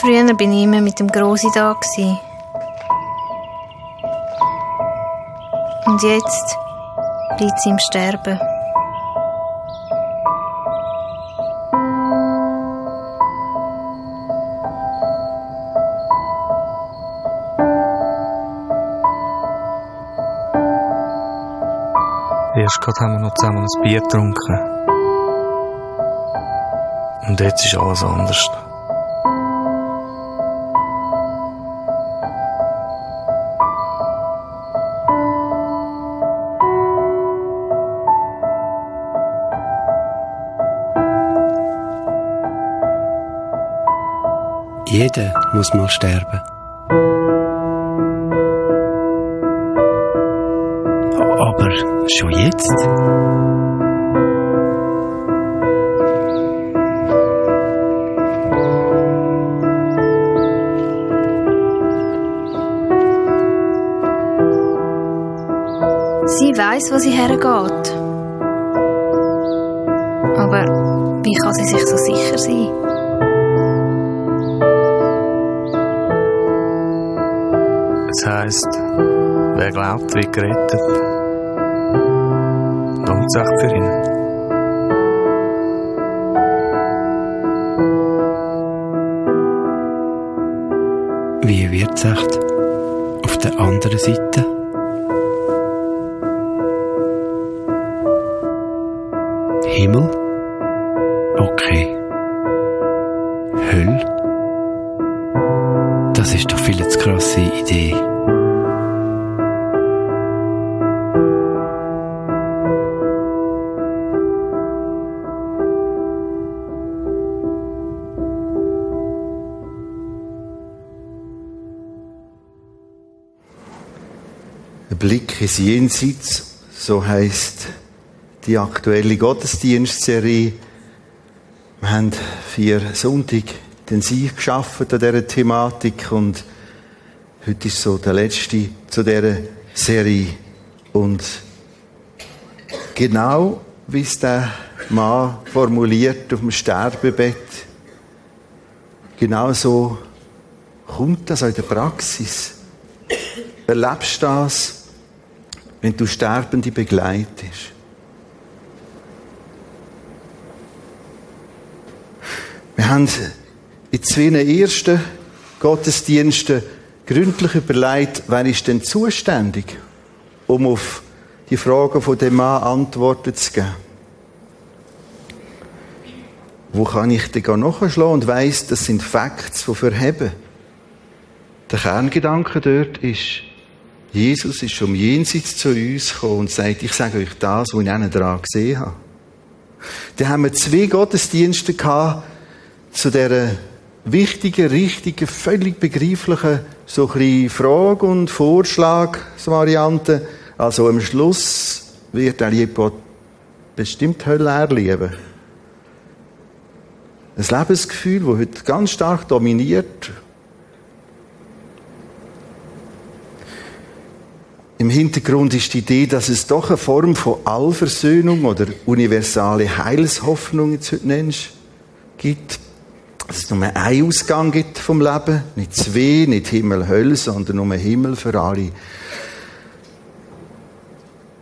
Früher bin ich immer mit dem Grossi da. Und jetzt liegt sie im Sterben. Erst gerade haben wir noch zusammen ein Bier getrunken. Und jetzt ist alles anders. Muss mal sterben. Aber schon jetzt? Sie weiß, wo sie hergeht. Aber wie kann sie sich so sicher sein? Es heisst, wer glaubt, wird gerettet. Lohnt sich für ihn. Wie wird es auf der anderen Seite? Ins Jenseits, so heißt die aktuelle Gottesdienstserie. Wir haben vier Sonntag intensiv geschafft an dieser Thematik und heute ist so der letzte zu dieser Serie. Und genau wie es der Mann formuliert auf dem Sterbebett, genau so kommt das auch in der Praxis. Erlebst du das, wenn du Sterbende begleitest? Wir haben in zwei ersten Gottesdiensten gründlich überlegt, wer ist denn zuständig, um auf die Fragen von dem Mann Antworten zu geben. Wo kann ich denn nachschlagen und weiss, das sind Facts, die verheben. Der Kerngedanke dort ist, Jesus ist vom Jenseits zu uns gekommen und sagt, ich sage euch das, was ich einen dran gesehen habe. Dann haben wir zwei Gottesdienste gehabt, zu dieser wichtigen, richtigen, völlig begreiflichen, so ein Frage und Vorschlagsvariante. Also am Schluss wird er jemand bestimmt Hölle erleben. Ein Lebensgefühl, das heute ganz stark dominiert. Im Hintergrund ist die Idee, dass es doch eine Form von Allversöhnung oder universale Heilshoffnung, jetzt heute nennst, gibt. Dass es nur einen Ausgang gibt vom Leben. Nicht zwei, nicht Himmel, Hölle, sondern nur Himmel für alle.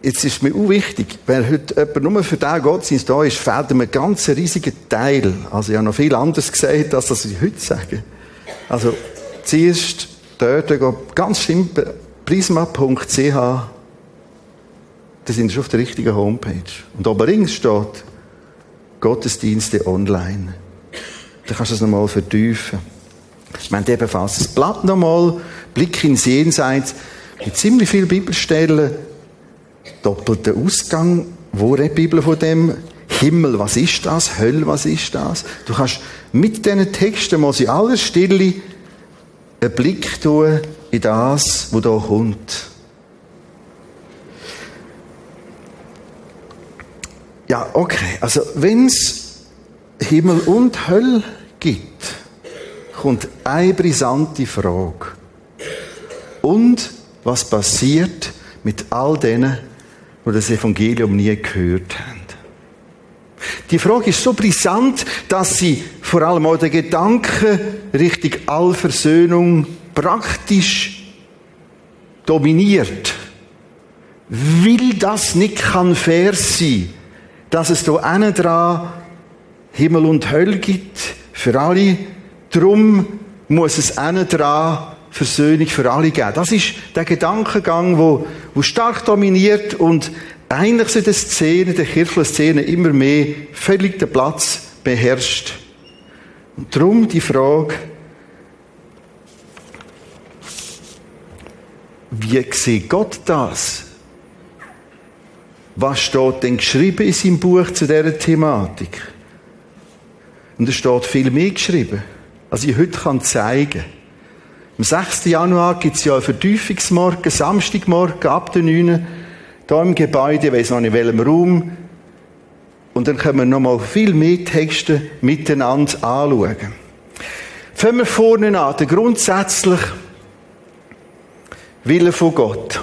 Jetzt ist mir auch wichtig, wenn heute jemand nur für den Gottesdienst da ist, fehlt ihm ein ganz riesiger Teil. Also ich habe noch viel anderes gesagt, als das ich heute sage. Also zuerst dort ganz simpel prisma.ch da sind wir auf der richtigen Homepage. Und oben links steht Gottesdienste online. Da kannst du es nochmal vertiefen. Ich meine, ebenfalls das Blatt nochmal, Blick ins Jenseits, mit ziemlich vielen Bibelstellen, doppelter Ausgang. Wo redet die Bibel von dem? Himmel, was ist das? Hölle, was ist das? Du kannst mit diesen Texten mal in aller Stille einen Blick tun in das, was da kommt. Ja, okay. Also, wenn es Himmel und Hölle gibt, kommt eine brisante Frage. Und was passiert mit all denen, die das Evangelium nie gehört haben? Die Frage ist so brisant, dass sie vor allem auch der Gedanke Richtung Allversöhnung praktisch dominiert. Will das nicht kann fair sein, dass es da einen dran Himmel und Hölle gibt für alle. Drum muss es einen dran Versöhnung für alle geben. Das ist der Gedankengang, wo, wo stark dominiert und eigentlich in der Szene, der kirchlichen Szene immer mehr völlig den Platz beherrscht. Und darum die Frage, wie sieht Gott das? Was steht denn geschrieben in seinem Buch zu dieser Thematik? Und es steht viel mehr geschrieben, als ich heute kann zeigen kann. Am 6. Januar gibt es ja einen Vertiefungsmorgen, Samstagmorgen ab der 9. Hier im Gebäude, ich weiss noch nicht in welchem Raum. Und dann können wir noch mal viel mehr Texte miteinander anschauen. Fangen wir vorne an, der grundsätzlich Wille von Gott.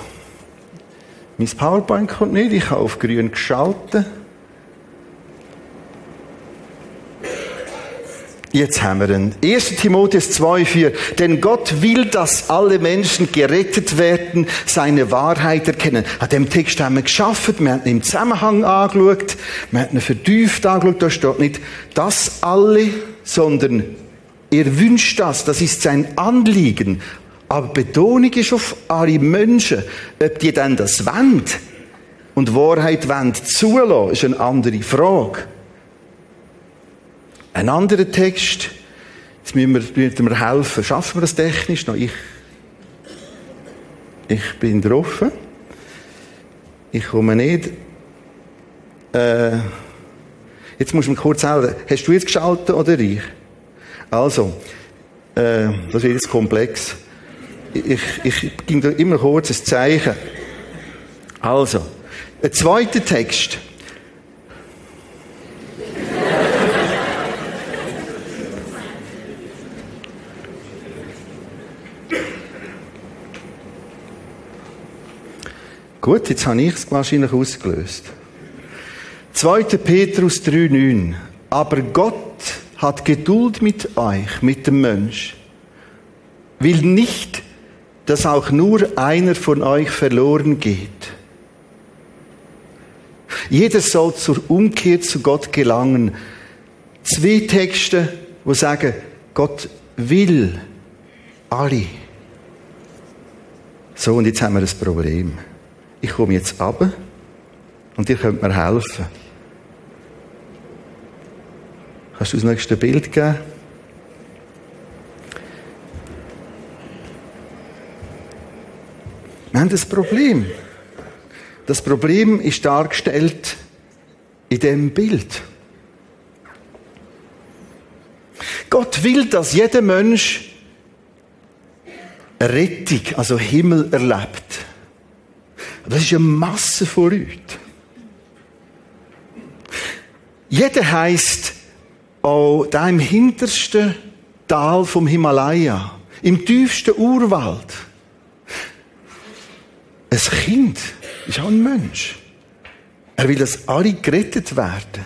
Mein PowerPoint kommt nicht, ich habe auf grün geschaltet. Jetzt haben wir ihn. 1. Timotheus 2,4. Denn Gott will, dass alle Menschen gerettet werden, seine Wahrheit erkennen. An dem Text haben wir geschaffen, wir haben ihn im Zusammenhang angeschaut, wir haben ihn vertieft angeschaut. Da steht nicht, dass alle, sondern er wünscht das, das ist sein Anliegen. Aber Betonung ist auf alle Menschen. Ob die dann das wollen und Wahrheit wollen zulassen, ist eine andere Frage. Ein anderer Text, jetzt müssen wir, müssen wir helfen, schaffen wir das technisch noch? Ich, ich bin drauf. Ich komme nicht. Äh, jetzt muss man kurz sagen, hast du jetzt geschaltet oder ich? Also, äh, das wird jetzt komplex. Ich, ich ging da immer kurz ein Zeichen. Also, ein zweiter Text. Gut, jetzt habe ich es wahrscheinlich ausgelöst. 2. Petrus 3,9. Aber Gott hat Geduld mit euch, mit dem Mensch, will nicht, dass auch nur einer von euch verloren geht. Jeder soll zur Umkehr zu Gott gelangen. Zwei Texte, wo sagen, Gott will alle. So, und jetzt haben wir das Problem ich komme jetzt ab und ihr könnt mir helfen. Kannst du das nächste Bild geben? Wir haben das Problem. Das Problem ist dargestellt in dem Bild. Gott will, dass jeder Mensch Rettung, also Himmel erlebt. Das ist eine Masse von Leuten. Jeder heisst auch da im hintersten Tal vom Himalaya, im tiefsten Urwald. Ein Kind ist auch ein Mensch. Er will, dass alle gerettet werden.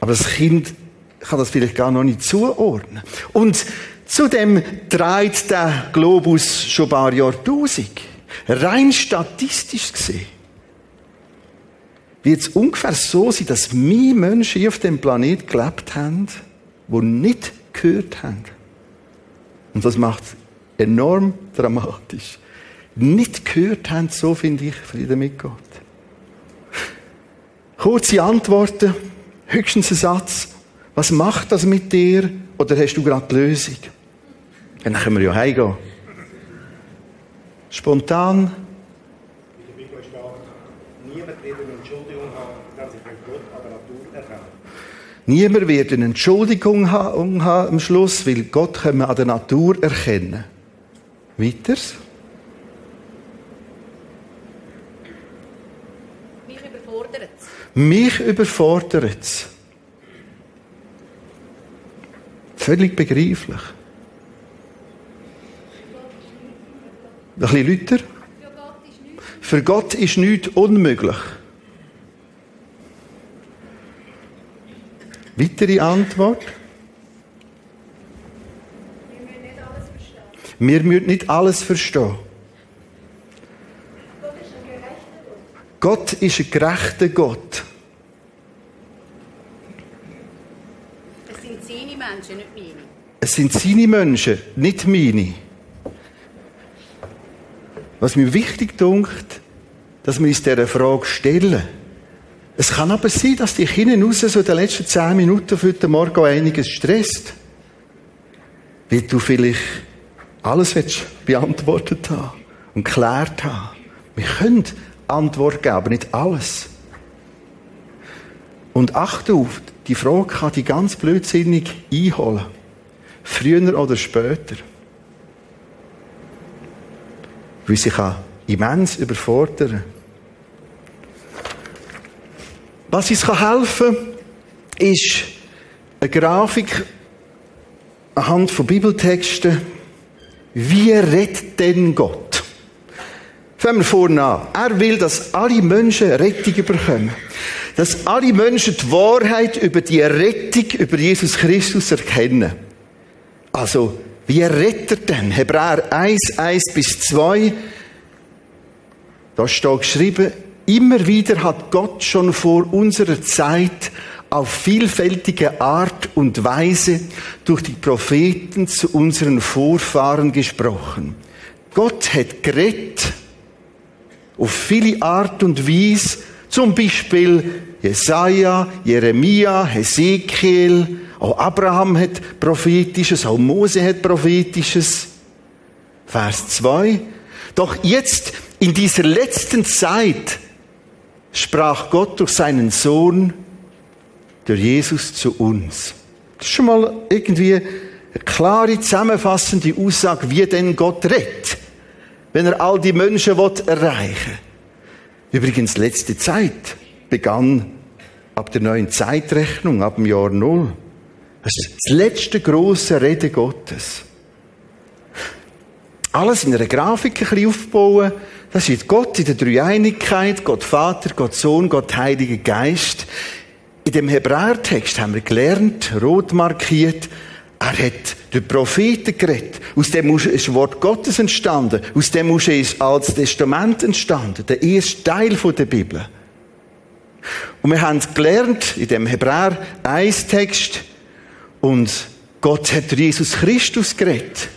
Aber das Kind kann das vielleicht gar noch nicht zuordnen. Und zudem dreht der Globus schon ein paar Jahrtausend. Rein statistisch gesehen wird es ungefähr so sein, dass mehr Menschen hier auf dem Planet gelebt haben, die nicht gehört haben. Und das macht enorm dramatisch. Nicht gehört haben, so finde ich Frieden mit Gott. Kurze Antworten, höchstens ein Satz. Was macht das mit dir? Oder hast du gerade die Lösung? Dann können wir ja heimgehen. Spontan. Niemand wird eine Entschuldigung haben, am Schluss, weil Gott können wir an der Natur erkennen. Weiters. Mich überfordert es. Völlig begreiflich. Ein bisschen Lüter. Für Gott ist nichts unmöglich. Weitere Antwort? Wir müssen nicht alles verstehen. Gott ist ein gerechter Gott. Es sind seine Menschen, nicht meine. Es sind seine Menschen, nicht meine. Was mir wichtig dunkt, dass wir uns dieser Frage stellen. Es kann aber sein, dass dich hinten raus so in den letzten zehn Minuten für heute Morgen einiges stresst. Weil du vielleicht alles willst beantwortet haben und geklärt haben. Wir können Antwort geben, aber nicht alles. Und achte auf, die Frage kann dich ganz blödsinnig einholen. Früher oder später. Weil sie kann immens überfordern. Was uns helfen kann, ist eine Grafik anhand von Bibeltexten. Wie redet denn Gott? Fangen wir vorne an. Er will, dass alle Menschen Rettung bekommen. Dass alle Menschen die Wahrheit über die Rettung, über Jesus Christus erkennen. Also, wie rettet denn? Hebräer 1, 1 bis 2. Da steht geschrieben, immer wieder hat Gott schon vor unserer Zeit auf vielfältige Art und Weise durch die Propheten zu unseren Vorfahren gesprochen. Gott hat geredet auf viele Art und Weise, zum Beispiel Jesaja, Jeremia, Hesekiel, auch Abraham hat prophetisches, auch Mose hat prophetisches. Vers 2. Doch jetzt, in dieser letzten Zeit, sprach Gott durch seinen Sohn, durch Jesus zu uns. Das ist schon mal irgendwie eine klare, zusammenfassende Aussage, wie denn Gott rettet, wenn er all die Menschen erreichen will. Übrigens, letzte Zeit begann ab der neuen Zeitrechnung, ab dem Jahr Null. Das ist das letzte große Rede Gottes. Alles in einer Grafik ein bisschen aufbauen. Das ist Gott in der Dreieinigkeit, Gott Vater, Gott Sohn, Gott Heiliger Geist. In dem Hebräertext haben wir gelernt, rot markiert, er hat durch Propheten geredet. Aus dem ist das Wort Gottes entstanden. Aus dem ist das Altes Testament entstanden. Der erste Teil der Bibel. Und wir haben gelernt, in dem Hebräer 1 Text, und Gott hat durch Jesus Christus geredet.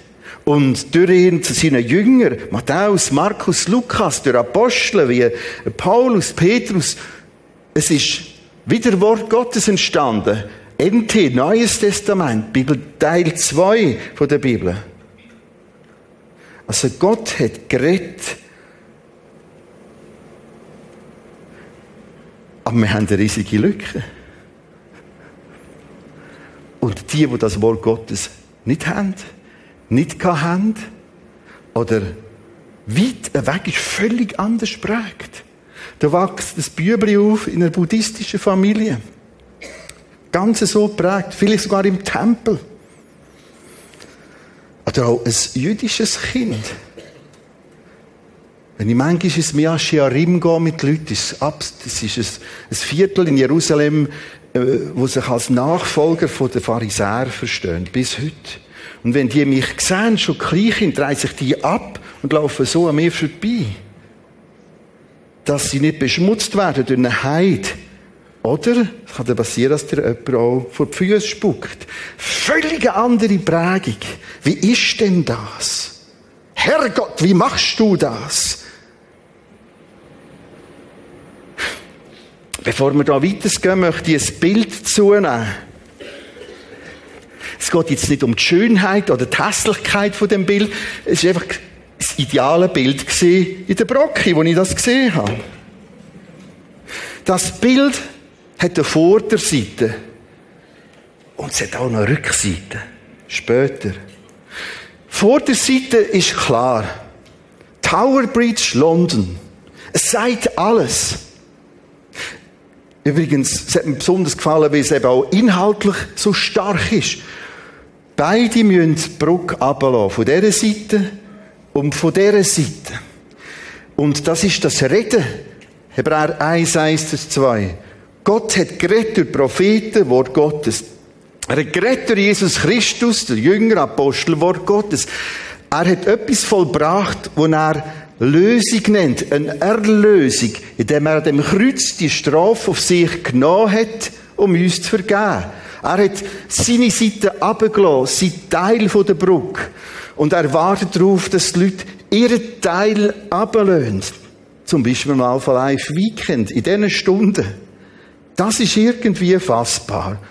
Und durch ihn zu seinen Jüngern, Matthäus, Markus, Lukas, durch Apostel wie Paulus, Petrus, es ist wieder Wort Gottes entstanden. NT, Neues Testament, Bibel, Teil 2 von der Bibel. Also Gott hat geredet. Aber wir haben eine riesige Lücke. Und die, die das Wort Gottes nicht haben, nicht haben, oder weit weg ist, völlig anders prägt. Da wächst das Bübli auf in einer buddhistischen Familie. Ganz so prägt, vielleicht sogar im Tempel. Oder auch ein jüdisches Kind. Wenn ich manchmal ins Miashiarim gehe mit Leuten, das ist ein Viertel in Jerusalem, äh, wo sich als Nachfolger der Pharisäer verstehen, bis heute. Und wenn die mich sehen, schon klein drehen sich die ab und laufen so an mir vorbei dass sie nicht beschmutzt werden durch eine Heid. Oder es kann passieren, dass dir jemand auch vor die Füße spuckt. Völlig andere Prägung. Wie ist denn das? Herrgott, wie machst du das? Bevor wir da weitergehen, möchte ich ein Bild zunehmen. Es geht jetzt nicht um die Schönheit oder die Hässlichkeit von dem Bild. Es ist einfach das ideale Bild in der Brocke, wo ich das gesehen habe. Das Bild hat eine Vorderseite und es hat auch eine Rückseite. Später. Vorderseite ist klar. Tower Bridge, London. Es sagt alles. Übrigens, es hat mir besonders gefallen, weil es eben auch inhaltlich so stark ist. Beide müssen die Brücke runterlassen. Von dieser Seite und von dieser Seite. Und das ist das Reden. Hebräer 1, 1, 2. Gott hat geredet durch Propheten, Wort Gottes. Er hat geredet durch Jesus Christus, der Jünger, Apostel, Wort Gottes. Er hat etwas vollbracht, wo er Lösung nennt, eine Erlösung, indem er an dem Kreuz die Strafe auf sich genommen hat, um uns zu vergeben. Er hat seine Seite abgelassen, sein Teil der Brücke. Und er wartet darauf, dass die Leute ihren Teil ablösen. Zum Beispiel mal von Live Weekend, in diesen Stunden. Das ist irgendwie fassbar.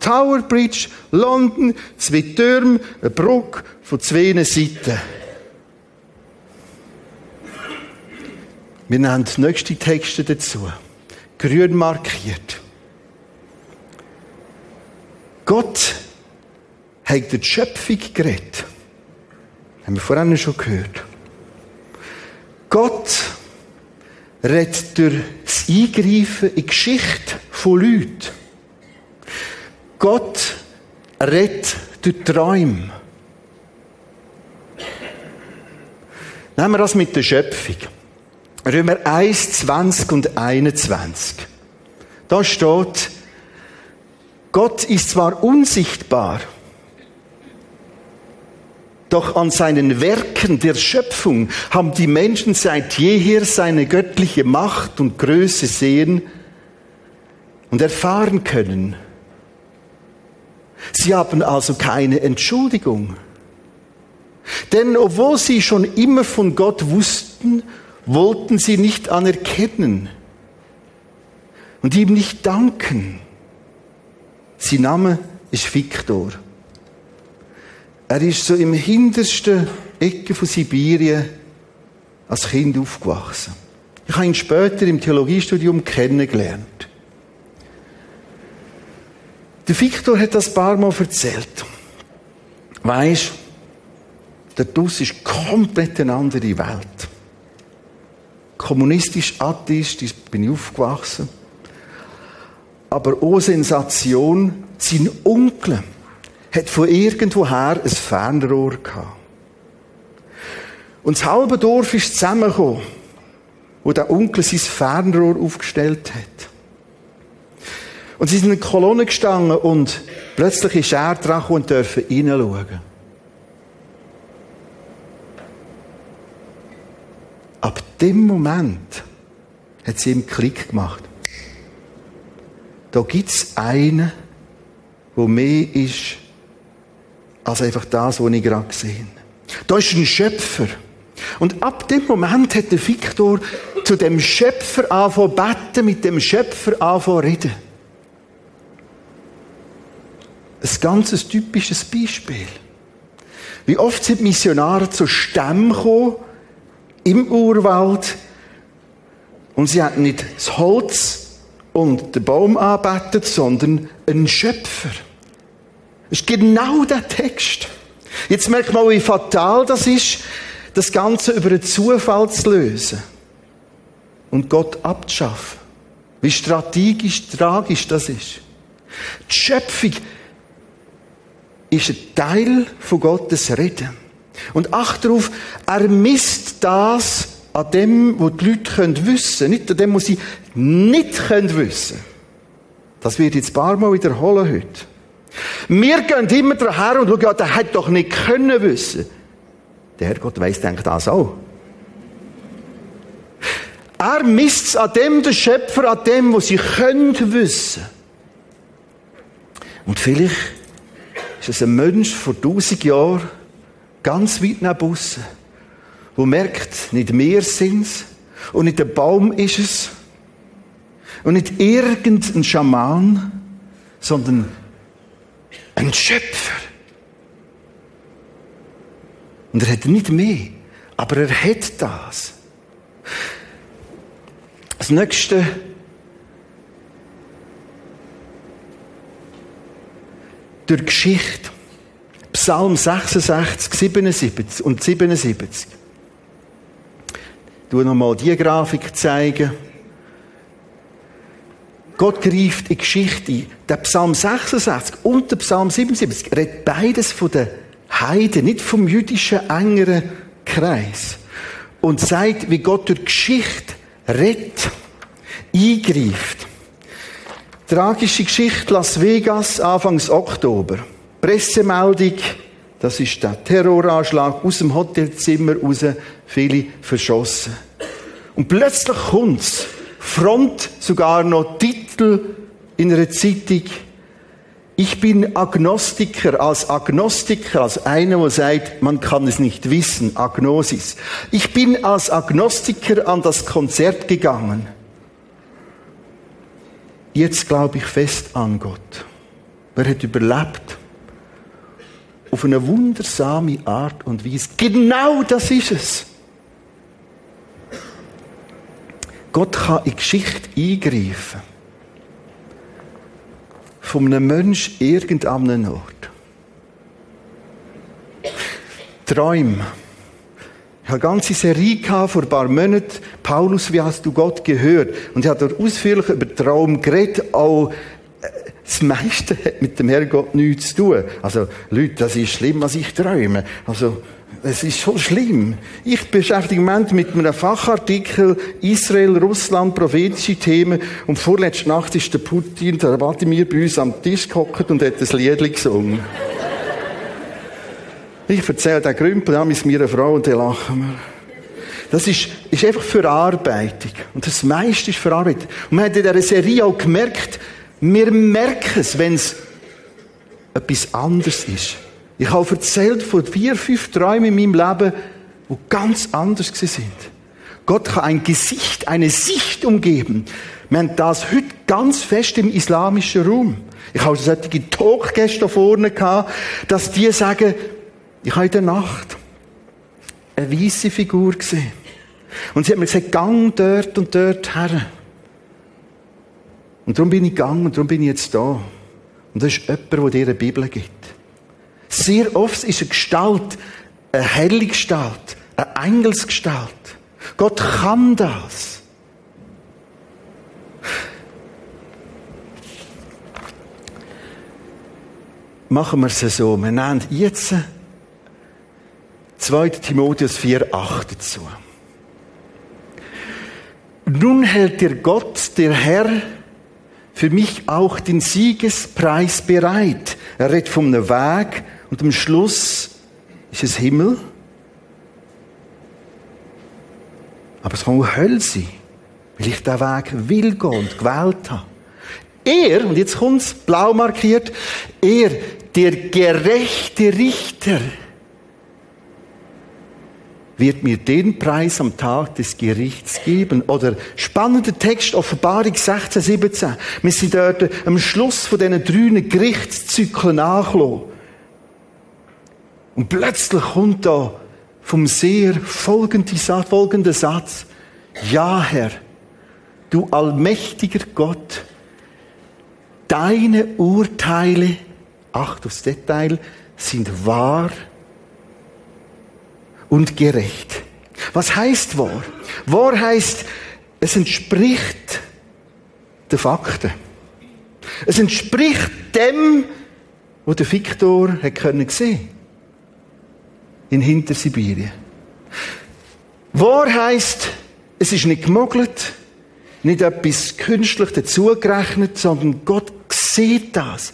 Tower Bridge, London, zwei Türme, eine Brücke von zwei Seiten. Wir nehmen die nächsten Texte dazu. Grün markiert. Gott hat die Schöpfung geredet. Haben wir vorhin schon gehört. Gott redet durch das Eingreifen in die Geschichte von Leuten. Gott redet durch Träume. Nehmen wir das mit der Schöpfung. Römer 1, 20 und 21. Da steht, Gott ist zwar unsichtbar, doch an seinen Werken der Schöpfung haben die Menschen seit jeher seine göttliche Macht und Größe sehen und erfahren können. Sie haben also keine Entschuldigung. Denn obwohl sie schon immer von Gott wussten, wollten sie nicht anerkennen und ihm nicht danken. Sein Name ist Viktor. Er ist so im hintersten Ecke von Sibirien als Kind aufgewachsen. Ich habe ihn später im Theologiestudium kennengelernt. Der Viktor hat das ein paar Mal erzählt. Weisst, der Dus ist komplett eine andere Welt. Kommunistisch, atheistisch bin ich aufgewachsen. Aber ohne Sensation, sein Onkel hat von irgendwoher ein Fernrohr gehabt. Und das halbe Dorf ist zusammengekommen, wo der Onkel sein Fernrohr aufgestellt hat. Und sie sind in eine Kolonne gestanden und plötzlich ist er dran und dürfen hineinschauen. Ab dem Moment hat sie ihm Klick gemacht. Da gibt's einen, wo mehr ist als einfach das, was ich gerade gesehen Da ist ein Schöpfer. Und ab dem Moment hat der Viktor zu dem Schöpfer angefangen beten, mit dem Schöpfer angefangen reden. Ein ganz typisches Beispiel. Wie oft sind Missionare zu Stämmen gekommen, im Urwald, und sie hatten nicht das Holz und den Baum anbetet, sondern einen Schöpfer. Ist genau der Text. Jetzt merkt man, wie fatal das ist, das Ganze über einen Zufall zu lösen und Gott abzuschaffen. Wie strategisch, tragisch das ist. Die Schöpfung ist ein Teil von Gottes Reden. Und acht darauf, er misst das an dem, was die Leute können wissen nicht an dem, was sie nicht können wissen Das wird jetzt ein paar Mal wiederholen heute. Wir gehen immer daher und schauen, ja, der hat doch nicht können wissen. Der Herrgott weiss, denkt das auch. Er misst es an dem, der Schöpfer, an dem, was sie können wissen. Und vielleicht ist es ein Mensch vor tausend Jahren, ganz weit nach aussen, wo merkt, nicht wir sind's und nicht der Baum ist es und nicht irgendein Schaman, sondern ein Schöpfer. Und er hat nicht mehr, aber er hat das. Das nächste durch Geschichte. Psalm 66, 77 und 77. Ich noch mal die Grafik zeigen. Gott greift in Geschichte ein. Der Psalm 66 und der Psalm 77 redet beides von den Heiden, nicht vom jüdischen engeren Kreis. Und zeigt, wie Gott durch Geschichte redet, eingreift. Tragische Geschichte Las Vegas, Anfangs Oktober. Pressemeldung, Das ist der Terroranschlag aus dem Hotelzimmer raus, viele verschossen. Und plötzlich kommt's. Front sogar noch Titel in einer Zeitung. Ich bin Agnostiker, als Agnostiker, als einer, der sagt, man kann es nicht wissen, Agnosis. Ich bin als Agnostiker an das Konzert gegangen. Jetzt glaube ich fest an Gott. Wer hat überlebt? Auf eine wundersame Art und Weise. Genau das ist es. Gott kann in Geschichte eingreifen. Von einem Menschen irgendeinem Ort. Träume. Ich habe eine ganze Serie vor ein paar Monaten. Paulus, wie hast du Gott gehört? Und ich habe dort ausführlich über Traum geredet. Auch äh, das meiste hat mit dem Herrgott nichts zu tun. Also, Leute, das ist schlimm, was ich träume. Also, es ist schon schlimm. Ich beschäftige mich im Moment mit einem Fachartikel Israel, Russland, prophetische Themen. Und vorletzte Nacht ist der Putin, der Vladimir bei uns am Tisch gehockt und hat ein Lied gesungen. Ich erzähle den Grümpel ja, mit meiner Frau und dann lachen wir. Das ist, ist einfach Verarbeitung. Und das meiste ist Verarbeitung. Und man hat in dieser Serie auch gemerkt, wir merken es, wenn es etwas anderes ist. Ich habe erzählt von vier, fünf Träumen in meinem Leben, die ganz anders sind. Gott kann ein Gesicht, eine Sicht umgeben. Wir haben das heute ganz fest im islamischen Raum. Ich habe solche Talkgäste vorne gehabt, dass die sagen, ich habe in der Nacht eine weiße Figur gesehen. Und sie hat mir gesagt, gang dort und dort her. Und darum bin ich gegangen und darum bin ich jetzt da. Und das ist jemand, der dir eine Bibel gibt. Sehr oft ist eine Gestalt, eine helle Gestalt, eine Engelsgestalt. Gott kann das. Machen wir es so. Wir nehmen jetzt 2. Timotheus 4, 8 dazu. Nun hält dir Gott, der Herr, für mich auch den Siegespreis bereit. Er redet vom Weg und am Schluss ist es Himmel. Aber es kann auch Hölle sein, weil ich diesen Weg will gehen und gewählt habe. Er, und jetzt kommt es blau markiert, er, der gerechte Richter, wird mir den Preis am Tag des Gerichts geben. Oder spannender Text, Offenbarung 16, 17. Wir sind dort am Schluss von diesen drei Gerichtszyklen nachgelassen. Und plötzlich kommt da vom Seher folgender Satz. Ja, Herr, du allmächtiger Gott, deine Urteile, acht aufs Detail, sind wahr und gerecht. Was heißt wahr? Wahr heißt, es entspricht den Fakten. Es entspricht dem, was der Viktor hat können sehen in Hintersibirien. Wahr heißt, es ist nicht gemogelt, nicht etwas künstlich dazugerechnet, sondern Gott sieht das.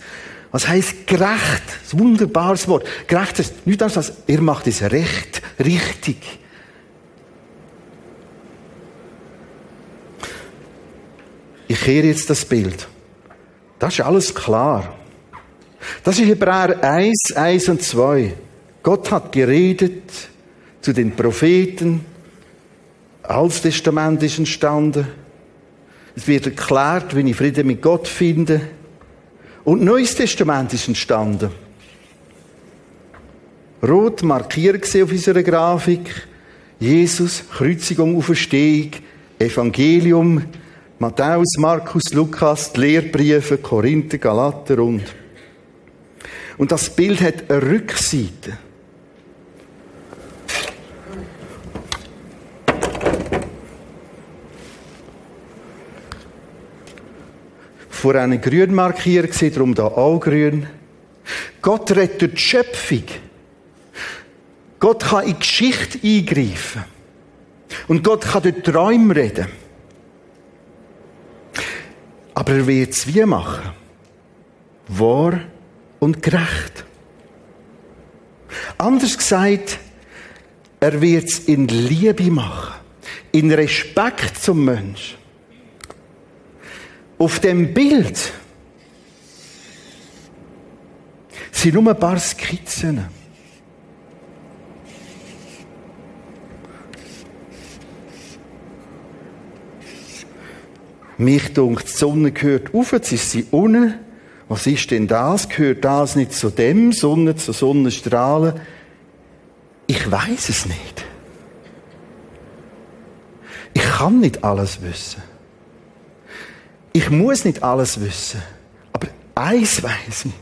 Was heißt gerecht? Das wunderbares Wort. Gerecht ist nicht das, was er macht, ist recht, richtig. Ich kehre jetzt das Bild. Das ist alles klar. Das ist Hebräer 1, 1 und 2. Gott hat geredet zu den Propheten. Altes Testament ist entstanden. Es wird erklärt, wie ich Frieden mit Gott finde. Und Neues Testament ist entstanden. Rot markiert auf unserer Grafik. Jesus, Kreuzigung, Auferstehung, Evangelium, Matthäus, Markus, Lukas, die Lehrbriefe, Korinther, Galater und. Und das Bild hat eine Rückseite. Vor einem grün markiert, darum da auch grün. Gott rettet die Schöpfung. Gott kann in die Geschichte eingreifen. Und Gott kann durch Träume reden. Aber er wird es wie machen? Wahr und gerecht. Anders gesagt, er wird es in Liebe machen, in Respekt zum Mensch. Auf dem Bild sind nur ein paar Skizzen. Mich dunkt, die Sonne gehört auf, jetzt ist sie unten. Was ist denn das? Gehört das nicht zu dem? Sonne zu Sonnenstrahlen? Ich weiß es nicht. Ich kann nicht alles wissen. Ich muss nicht alles wissen. Aber eins weiß ich.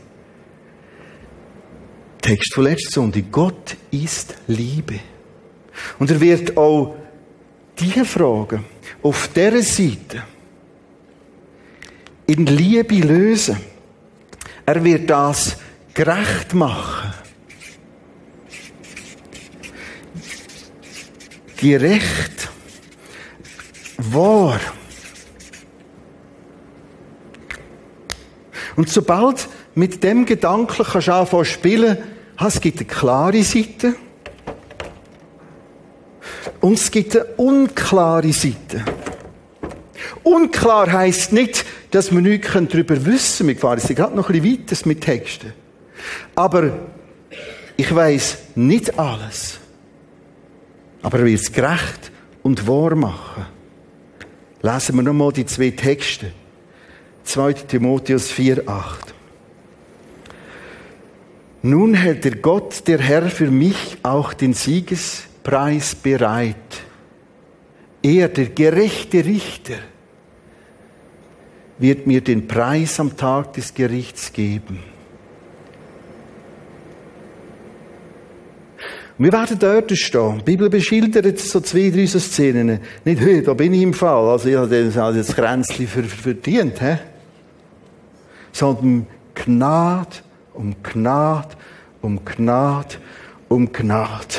Text von letzter Sonntag. Gott ist Liebe. Und er wird auch diese Fragen auf dieser Seite in Liebe lösen. Er wird das gerecht machen. Gerecht. Wahr. Und sobald mit dem Gedanken kannst du anfangen spielen, es gibt eine klare Seite und es gibt eine unklare Seite. Unklar heißt nicht, dass wir nichts darüber wissen können. Wir fahren gerade noch ein bisschen weiter mit Texten. Aber ich weiß nicht alles. Aber er wird es gerecht und wahr machen. Lesen wir nochmal die zwei Texte. 2. Timotheus 4, 8. Nun hält der Gott, der Herr, für mich auch den Siegespreis bereit. Er, der gerechte Richter, wird mir den Preis am Tag des Gerichts geben. wir werden dort stehen. Die Bibel beschildert so zwei, drei Szenen. Nicht, hey, da bin ich im Fall. Also ich habe das Kränzchen verdient. He? Sondern Gnade um Gnade um Gnade um Gnade.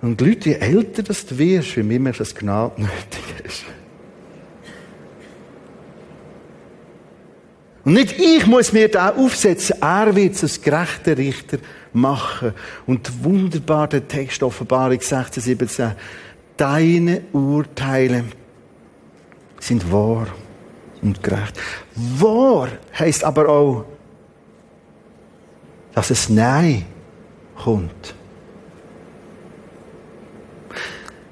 Und Leute, je älter du wirst, wie mehr das Gnade nötig ist. Und nicht ich muss mir da aufsetzen, er wird es als gerechter Richter machen. Und wunderbar der Text Offenbarung 16, 17. Deine Urteile sind wahr und gerecht. Wahr heißt aber auch, dass es Nein kommt.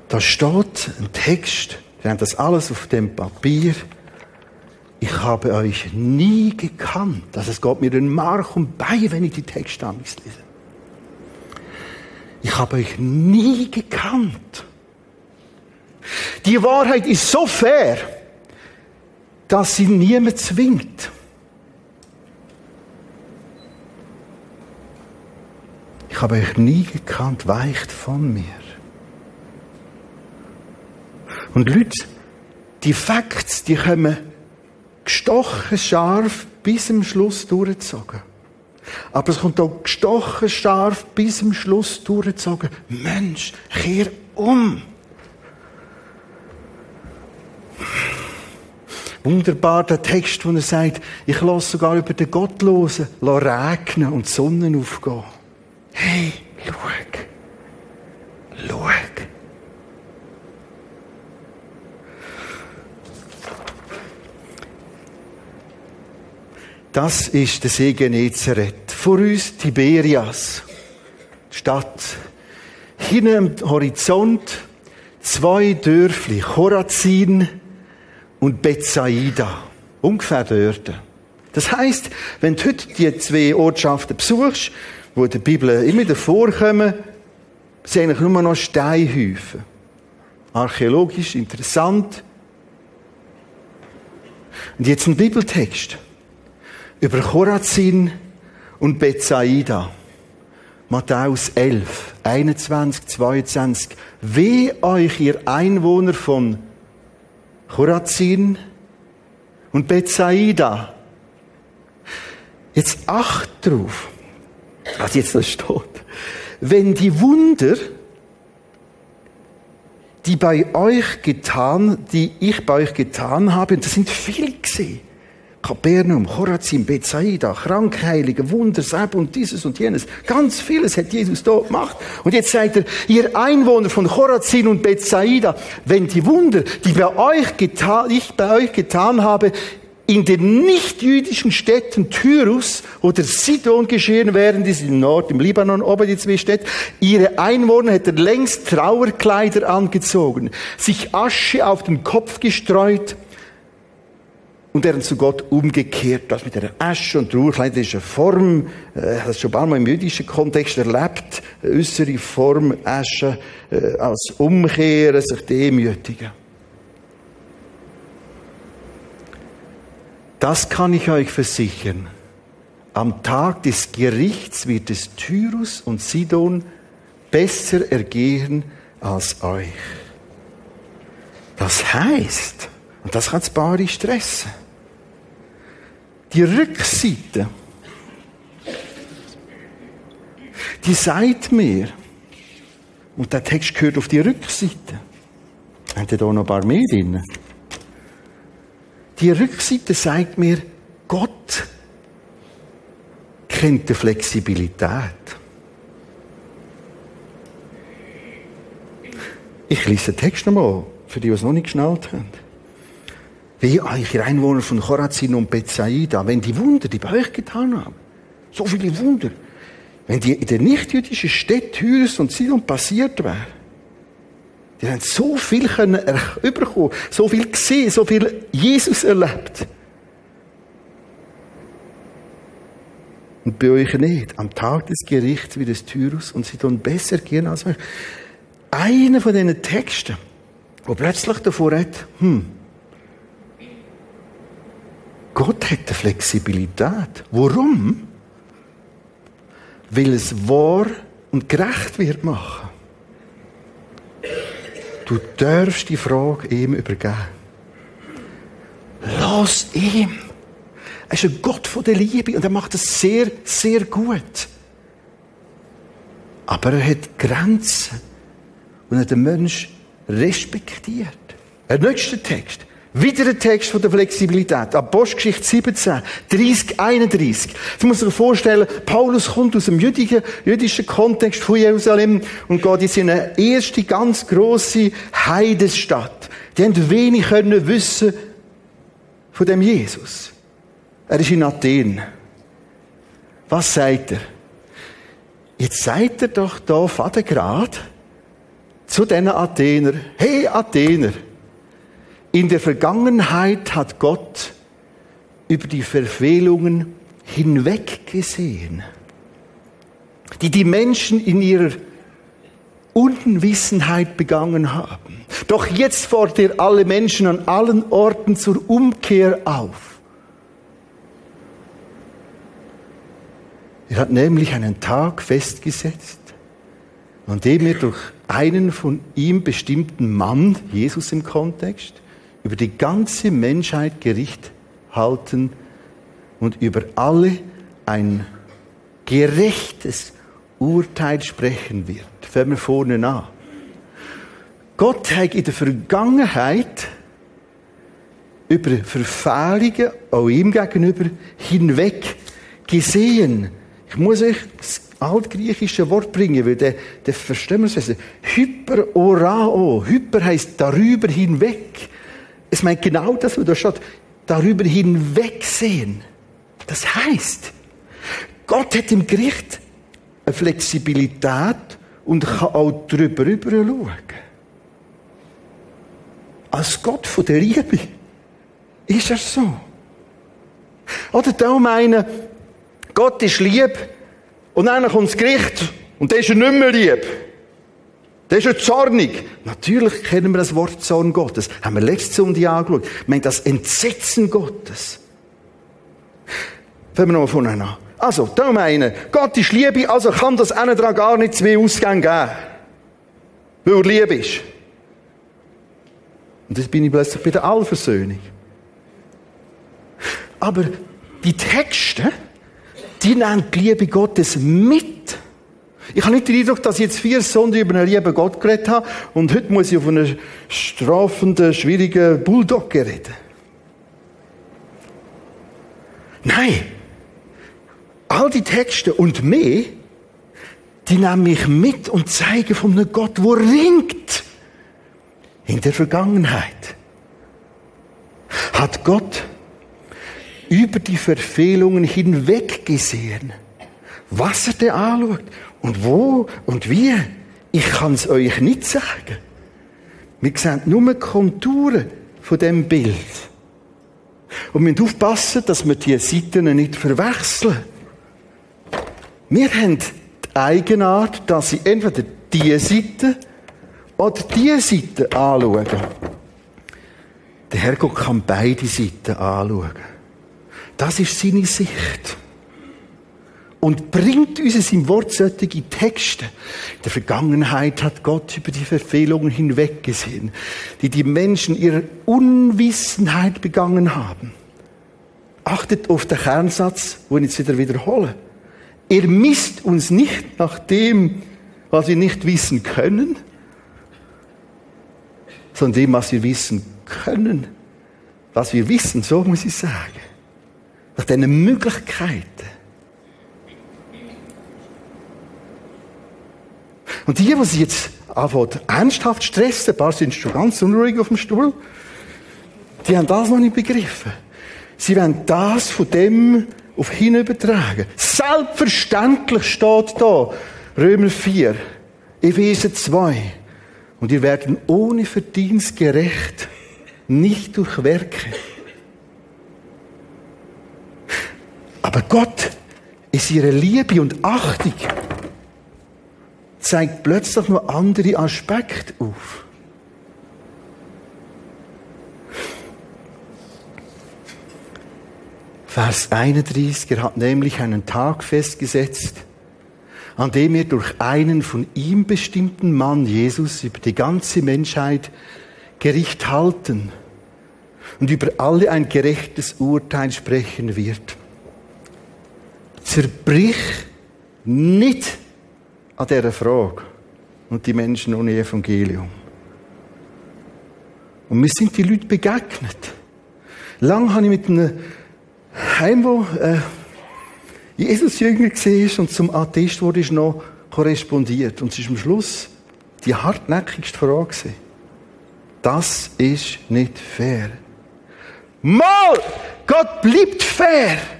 Da steht ein Text, wir haben das alles auf dem Papier ich habe euch nie gekannt. Also es geht mir den Mark und Bein, wenn ich die Texte lese. Ich habe euch nie gekannt. Die Wahrheit ist so fair, dass sie niemand zwingt. Ich habe euch nie gekannt, weicht von mir. Und Leute, die Facts, die kommen gestochen scharf bis zum Schluss durchgezogen. Aber es kommt auch gestochen scharf bis zum Schluss durchgezogen. Mensch, kehr um. Wunderbar der Text, wo er sagt, ich lasse sogar über den Gottlosen regnen und die Sonne aufgehen. Hey, schau. Schau. Das ist der See Genezareth. Vor uns Tiberias, die Stadt. Hinten am Horizont zwei Dörfli, Chorazin und Bethsaida. Ungefähr dort. Das heißt, wenn du heute die zwei Ortschaften besuchst, wo in der Bibel immer wieder vorkommen, sind eigentlich nur noch Steinhäufen. Archäologisch interessant. Und jetzt ein Bibeltext über Chorazin und Bethsaida. Matthäus 11, 21, 22. Weh euch, ihr Einwohner von Chorazin und Bethsaida. Jetzt acht drauf, was jetzt da steht. Wenn die Wunder, die bei euch getan, die ich bei euch getan habe, und das sind viele gesehen, Kapernaum, Chorazim, Bethsaida, Krankheiligen, Wunder, Seb und dieses und jenes. Ganz vieles hat Jesus dort gemacht. Und jetzt sagt er, ihr Einwohner von Chorazin und Bethsaida, wenn die Wunder, die bei euch getan, ich bei euch getan habe, in den nicht-jüdischen Städten Tyrus oder Sidon geschehen wären, die sind im Nord, im Libanon, oben die zwei Städte, ihre Einwohner hätten längst Trauerkleider angezogen, sich Asche auf den Kopf gestreut und wären zu Gott umgekehrt. Das mit der Asche und ist eine Form, äh, das schon ein paar Mal im jüdischen Kontext erlebt, äußere Form Asche äh, als Umkehren, sich demütigen. Das kann ich euch versichern. Am Tag des Gerichts wird es Tyrus und Sidon besser ergehen als euch. Das heißt, und das kann das Paare stressen, die Rückseite, die sagt mir, und der Text gehört auf die Rückseite. Habt ihr da noch ein paar mehr drin? Die Rückseite sagt mir, Gott kennt die Flexibilität. Ich lese den Text nochmal, für die, die es noch nicht geschnallt haben. Wie euch ihr Einwohner von Chorazin und Bethsaida, wenn die Wunder, die bei euch getan haben, so viele Wunder, wenn die in der nichtjüdischen Städte Tyrus und Sidon passiert wären, die haben so viel können so viel gesehen, so viel Jesus erlebt. Und bei euch nicht. Am Tag des Gerichts wird es Tyrus und sie tun besser gehen als euch. Einer von diesen Texten, wo plötzlich davor hat, hm, Gott hat eine Flexibilität. Warum? Weil es wahr und gerecht wird machen. Du darfst die Frage ihm übergeben. Lass ihm. Er ist ein Gott von der Liebe und er macht es sehr, sehr gut. Aber er hat Grenzen und er hat den Mensch respektiert. Der nächste Text. Wieder ein Text von der Flexibilität. Apostelgeschichte 17, 30, 31. Du musst dir vorstellen, Paulus kommt aus dem jüdischen, jüdischen Kontext von Jerusalem und geht in seine erste ganz grosse Heidesstadt. Die haben wenig können wissen von dem Jesus. Er ist in Athen. Was sagt er? Jetzt sagt er doch da, Vater Grad, zu diesen Athener, hey Athener, in der Vergangenheit hat Gott über die Verfehlungen hinweggesehen, die die Menschen in ihrer Unwissenheit begangen haben. Doch jetzt fordert er alle Menschen an allen Orten zur Umkehr auf. Er hat nämlich einen Tag festgesetzt, an dem er durch einen von ihm bestimmten Mann, Jesus im Kontext, über die ganze Menschheit Gericht halten und über alle ein gerechtes Urteil sprechen wird. Fangen wir vorne an. Gott hat in der Vergangenheit über Verfehlungen auch ihm gegenüber hinweg gesehen. Ich muss euch das altgriechische Wort bringen, weil der, der verstehen wir es. Hyperorao. Hyper heißt darüber hinweg. Es meint genau das, was da steht. Darüber hinwegsehen. Das heißt, Gott hat im Gericht eine Flexibilität und kann auch drüber rüber schauen. Als Gott von der Liebe ist er so. Oder da meinen, Gott ist lieb und dann kommt das Gericht und dann ist er nicht mehr lieb. Der ist ja zornig. Natürlich kennen wir das Wort Zorn Gottes. Haben wir letztes Sonntag angeschaut. Wir meinen das Entsetzen Gottes. Fangen wir nochmal von an. Also, da meinen, Gott ist Liebe, also kann das einen dran gar nicht zwei Ausgänge geben. Weil er lieb ist. Und jetzt bin ich plötzlich bei der Allversöhnung. Aber die Texte, die nehmen die Liebe Gottes mit. Ich habe nicht den Eindruck, dass ich jetzt vier Stunden über einen lieben Gott geredet habe und heute muss ich auf einen strafenden, schwierigen Bulldog reden. Nein. All die Texte und mehr, die nehmen mich mit und zeigen von einem Gott, wo ringt in der Vergangenheit. Hat Gott über die Verfehlungen hinweg gesehen, was er da anschaut und wo und wie. Ich kann es euch nicht sagen. Wir sehen nur Konturen von dem Bild. Und wir müssen aufpassen, dass wir die Seiten nicht verwechseln. Wir haben die Eigenart, dass sie entweder diese Seite oder diese Seite anschauen. Der Herrgott kann beide Seiten anschauen. Das ist seine Sicht. Und bringt uns in seinem Wort solche Texte. In der Vergangenheit hat Gott über die Verfehlungen hinweggesehen, die die Menschen ihrer Unwissenheit begangen haben. Achtet auf den Kernsatz, wo ich jetzt wieder wiederhole. Er misst uns nicht nach dem, was wir nicht wissen können, sondern dem, was wir wissen können. Was wir wissen, so muss ich sagen. Nach diesen Möglichkeiten. Und die, die sich jetzt anfangen, ernsthaft stressen, ein paar sind schon ganz unruhig auf dem Stuhl, die haben das noch nicht begriffen. Sie wollen das von dem auf hin übertragen. Selbstverständlich steht da, Römer 4, Epheser 2. Und ihr werden ohne Verdienst gerecht, nicht durch Werke. Aber Gott ist ihre Liebe und Achtung zeigt plötzlich noch andere Aspekte auf. Vers 31, er hat nämlich einen Tag festgesetzt, an dem er durch einen von ihm bestimmten Mann, Jesus, über die ganze Menschheit Gericht halten und über alle ein gerechtes Urteil sprechen wird. Zerbrich nicht an dieser Frage und die Menschen ohne Evangelium. Und mir sind die Leute begegnet. Lang habe ich mit einem Heim, wo äh, Jesus Jünger war und zum Atheist wurde, ist noch korrespondiert. Und es ist am Schluss die hartnäckigste Frage. Gewesen. Das ist nicht fair. Mal! Gott bleibt fair!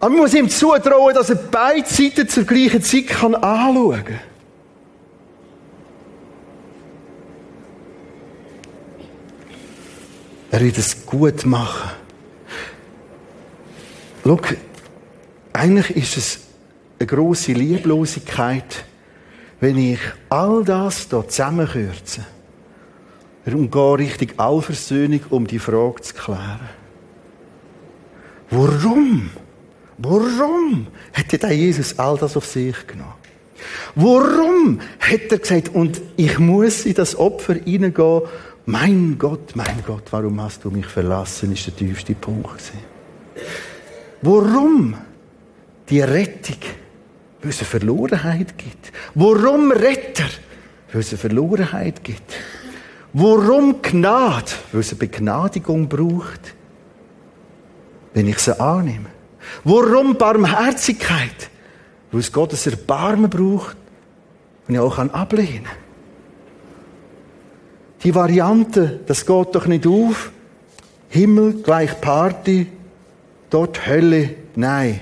Aber man muss ihm zutrauen, dass er beide Seiten zur gleichen Zeit kann anschauen kann. Er wird es gut machen. Schau, eigentlich ist es eine grosse Lieblosigkeit, wenn ich all das hier zusammenkürze und gehe Richtung Allversöhnung, um die Frage zu klären. Warum? Warum hätte der Jesus all das auf sich genommen? Warum hat er gesagt, und ich muss in das Opfer hineingehen? Mein Gott, mein Gott, warum hast du mich verlassen, ist der tiefste Punkt. Warum die Rettung? Weil es eine Verlorenheit gibt. Warum Retter? Weil es eine Verlorenheit gibt. Warum Gnade? Weil es eine Begnadigung braucht, wenn ich sie annehme. Warum Barmherzigkeit? Weil es Gottes Erbarmen braucht und ich auch ablehnen kann. Die Variante, das geht doch nicht auf. Himmel gleich Party, dort Hölle, nein.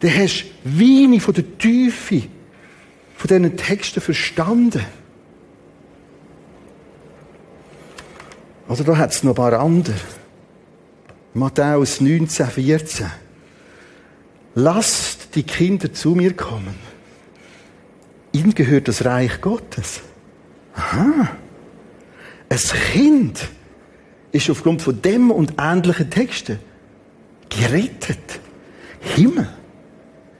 Du hast wenig von der Tiefe von diesen Texten verstanden. Also da hat es noch ein paar andere. Matthäus 19, 14. Lasst die Kinder zu mir kommen. Ihnen gehört das Reich Gottes. Aha. Ein Kind ist aufgrund von dem und ähnlichen Texten gerettet. Himmel.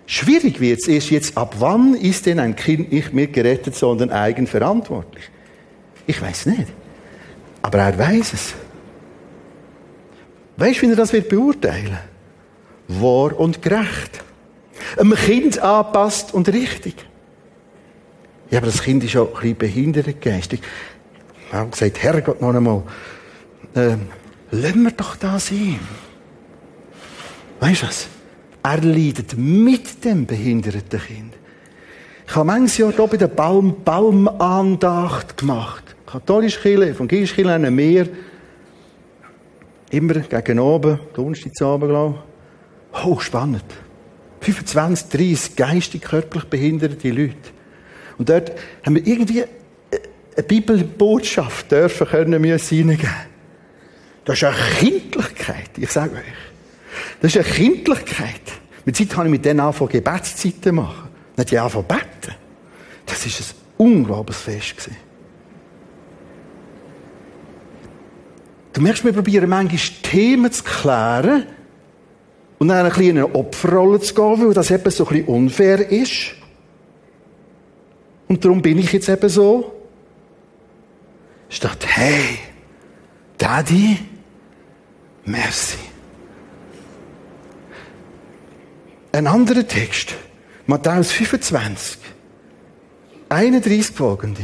Schwierig wird es erst jetzt, ab wann ist denn ein Kind nicht mehr gerettet, sondern eigenverantwortlich? Ich weiß nicht. Aber er weiß es. Weißt du, wie er das wird beurteilen? Wahr und gerecht. Einem Kind anpasst und richtig. Ja, aber das Kind ist auch ein bisschen behindert geistig. Ich habe gesagt, Herrgott, noch einmal, äh, lassen wir doch da sein. Weißt du was? Er leidet mit dem behinderten Kind. Ich habe manches Jahr hier bei der Baum, Baumandacht gemacht. Katholische Kirche, evangelische Kirche, Meer. Immer gegen oben, Donnerstagabend, glaube ich. Hochspannend. 25, 30 geistig, körperlich behinderte Leute. Und dort haben wir irgendwie eine Bibelbotschaft dürfen können wir hineingeben. Das ist eine Kindlichkeit, ich sage euch. Das ist eine Kindlichkeit. Mit Zeit habe ich mit denen angefangen, Gebetszeiten machen. Nicht die angefangen beten. Das ist ein unglaubliches Fest gewesen. Du merkst, wir probieren manchmal Themen zu klären und dann ein bisschen in eine Opferrolle zu gehen, weil das eben so ein bisschen unfair ist. Und darum bin ich jetzt eben so. Statt, hey, Daddy, merci. Ein anderer Text, Matthäus 25, 31 folgende.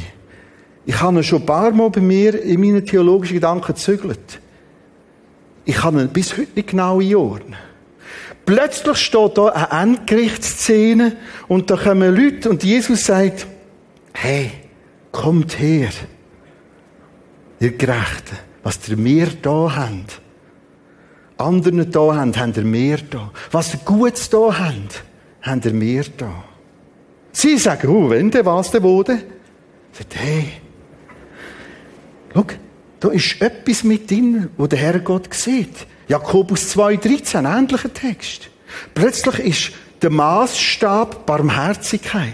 Ich habe ihn schon ein paar Mal bei mir in meinen theologischen Gedanken gezügelt. Ich kann ihn bis heute nicht genau einordnen. Plötzlich steht da eine Endgerichtsszene und da kommen Leute und Jesus sagt, hey, kommt her, ihr Gerechten, was ihr mehr da habt. Anderen da habt, habt ihr mehr da. Was ihr Gutes da habt, habt ihr mehr da. Sie sagen, oh, wenn der was der wurde? Sagt, hey, schau, da ist etwas mit drin, wo der Herrgott sieht. Jakobus 2,13, ein ähnlicher Text. Plötzlich ist der Maßstab Barmherzigkeit.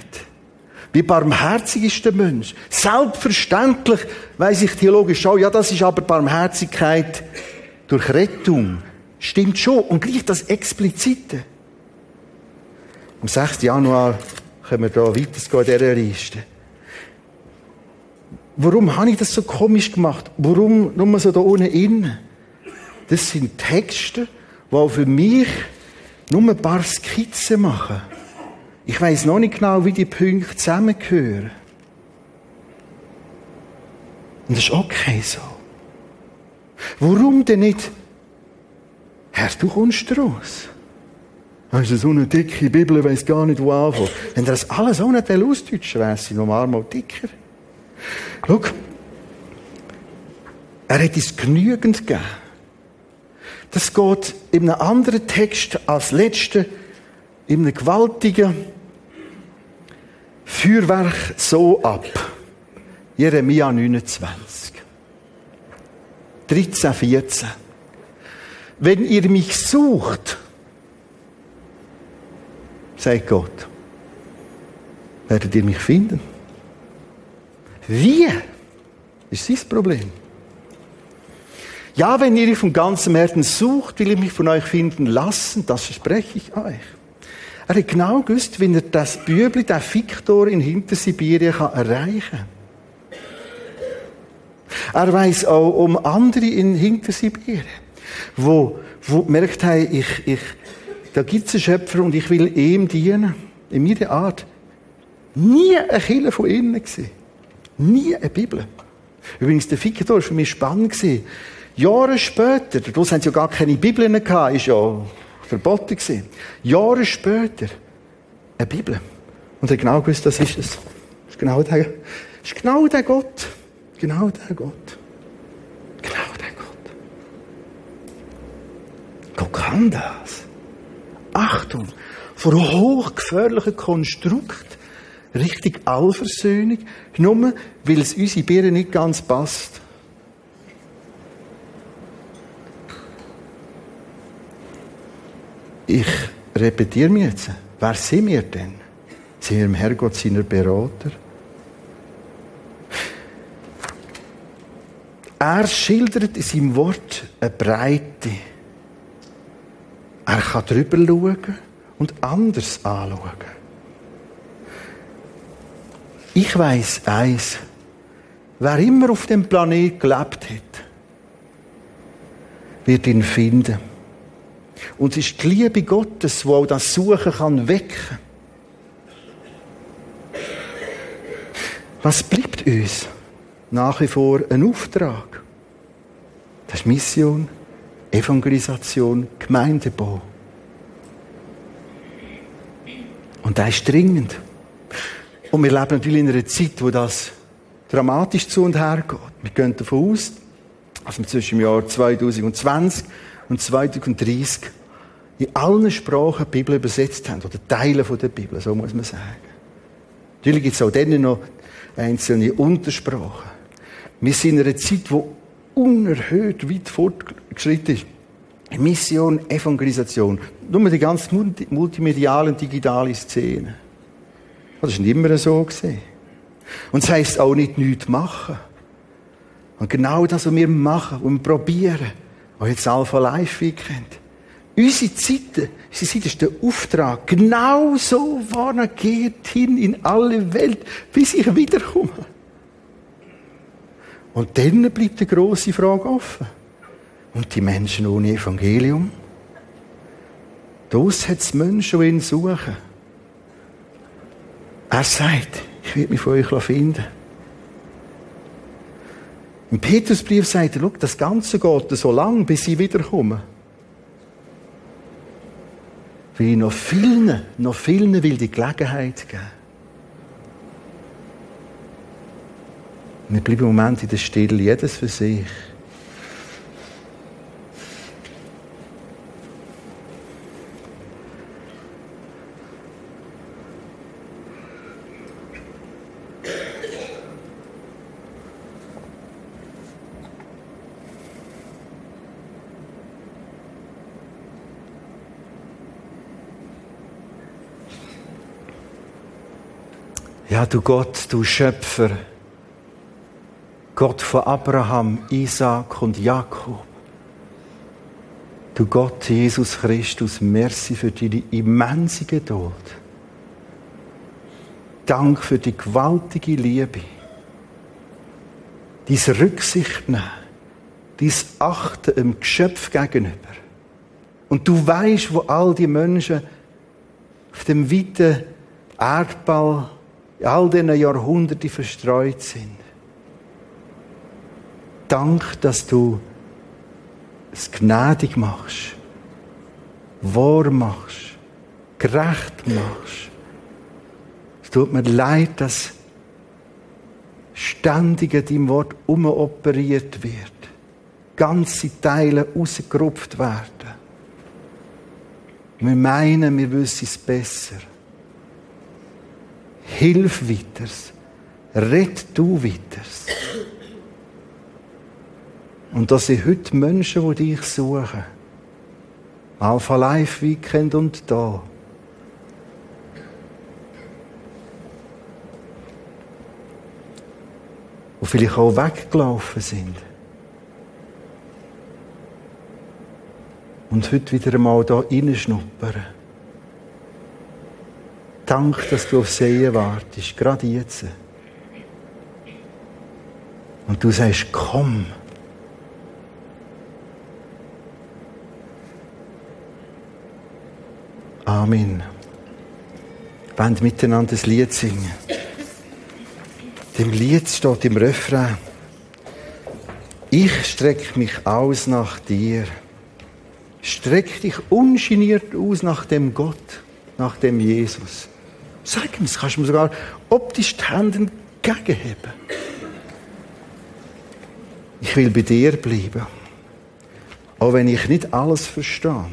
Wie barmherzig ist der Mensch? Selbstverständlich weiß ich theologisch auch, ja, das ist aber Barmherzigkeit durch Rettung. Stimmt schon. Und gleich das Explizite. Am 6. Januar können wir da weitergehen in dieser Liste. Warum habe ich das so komisch gemacht? Warum nur so da unten innen? Das sind Texte, die für mich nur ein paar Skizzen machen. Ich weiß noch nicht genau, wie die Punkte zusammengehören. Und das ist okay so. Warum denn nicht, Herr, du kommst raus? Hast du so eine dicke Bibel, weiß gar nicht, wo anfangen. Wenn das alles ohne den ausdeutschen wäre, sie normal mal dicker. Schau, er hat es genügend gegeben. Das geht in einem anderen Text als letzter, in einem gewaltigen Feuerwerk so ab. Jeremia 29. 13, 14. Wenn ihr mich sucht, sagt Gott, werdet ihr mich finden. Wie? Ist sein Problem. Ja, wenn ihr mich von ganzem Herzen sucht, will ich mich von euch finden lassen, das verspreche ich euch. Er hat genau gewusst, wie er das Bübli, der Viktor in Hintersibirien kann erreichen Er weiß auch um andere in Hintersibirien, wo, wo merkt haben, ich, ich, da gibt es einen Schöpfer und ich will ihm dienen. In meiner Art. Nie ein Killer von innen gesehen. Nie eine Bibel. Übrigens, der Viktor war für mich spannend. Jahre später, da haben sie ja gar keine Bibeln gehabt, ist ja verboten gewesen. Jahre später, eine Bibel. Und er genau gewusst, das ist es. Das ist genau der, ist genau der Gott. Genau der Gott. Genau der Gott. Gott kann das. Achtung, vor hochgefährlichen Konstrukt richtig Allversöhnung, nur weil es unsere Birne nicht ganz passt. Ich repetiere mir jetzt. Wer sind wir denn? Sind wir im Herrgott seiner Berater? Er schildert in seinem Wort eine Breite. Er kann drüber schauen und anders anschauen. Ich weiß eins. Wer immer auf dem Planet gelebt hat, wird ihn finden. Und es ist die Liebe Gottes, die auch das Suchen kann wecken. Was bleibt uns? nach wie vor einen Auftrag. Das ist Mission, Evangelisation, Gemeindebau. Und das ist dringend. Und wir leben natürlich in einer Zeit, wo das dramatisch zu und her geht. Wir gehen davon aus, dass wir zwischen dem Jahr 2020 und 2030 in allen Sprachen die Bibel übersetzt haben, oder Teile der Bibel, so muss man sagen. Natürlich gibt es auch dann noch einzelne Untersprachen. Wir sind in einer Zeit, die unerhört weit fortgeschritten ist. Mission, Evangelisation. Nur die ganze multimediale und digitale Szene. Das ist nicht immer so gesehen. Und das heisst auch nicht nichts machen. Und genau das, was wir machen und probieren, auch jetzt Alpha Live Weekend, Unsere Zeit, unsere Zeit ist der Auftrag, genau so warnen geht hin in alle Welt, bis ich wiederkomme. Und dann bleibt eine grosse Frage offen. Und die Menschen ohne Evangelium? Das hat es Menschen, die ihn suchen. Er sagt, ich werde mich von euch finden. Im Petrusbrief sagt er, schau, das Ganze geht so lang, bis sie wiederkommen. Weil ich noch vielen, noch vielen will die Gelegenheit geben. Wir bleiben im Moment in der Stille, jedes für sich. Ja, du Gott, du Schöpfer, Gott von Abraham, Isaac und Jakob. Du Gott, Jesus Christus, merci für deine immense Geduld. Dank für die gewaltige Liebe. Dies Rücksicht nehmen, dies Achten im Geschöpf gegenüber. Und du weißt, wo all die Menschen auf dem weiten Erdball all diesen Jahrhunderten verstreut sind. Dank, dass du es gnädig machst, wahr machst, gerecht machst. Es tut mir leid, dass ständig an deinem Wort umoperiert wird. Ganze Teile rausgerupft werden. Wir meinen, wir wissen es besser. Hilf weiters. Red du weiters. Und das sind heute Menschen, die dich suchen. Alpha Life Weekend und da. Die vielleicht auch weggelaufen sind. Und heute wieder einmal da reinschnuppern. Dank, dass du auf Sehen wartest, gerade jetzt. Und du sagst, komm. Amen. Wollen miteinander das Lied singen. Dem Lied steht im Refrain, ich strecke mich aus nach dir. Streck dich ungeniert aus nach dem Gott, nach dem Jesus. Sag ihm, das kannst du mir sogar optisch die Hände entgegenheben. Ich will bei dir bleiben. Auch wenn ich nicht alles verstehe.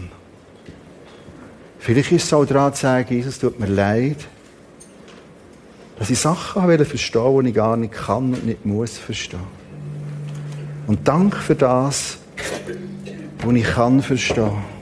Vielleicht ist es auch daran zu sagen, Jesus, tut mir leid, dass ich Sachen habe verstehen, die ich gar nicht kann und nicht muss verstehen. Und danke für das, was ich kann verstehen.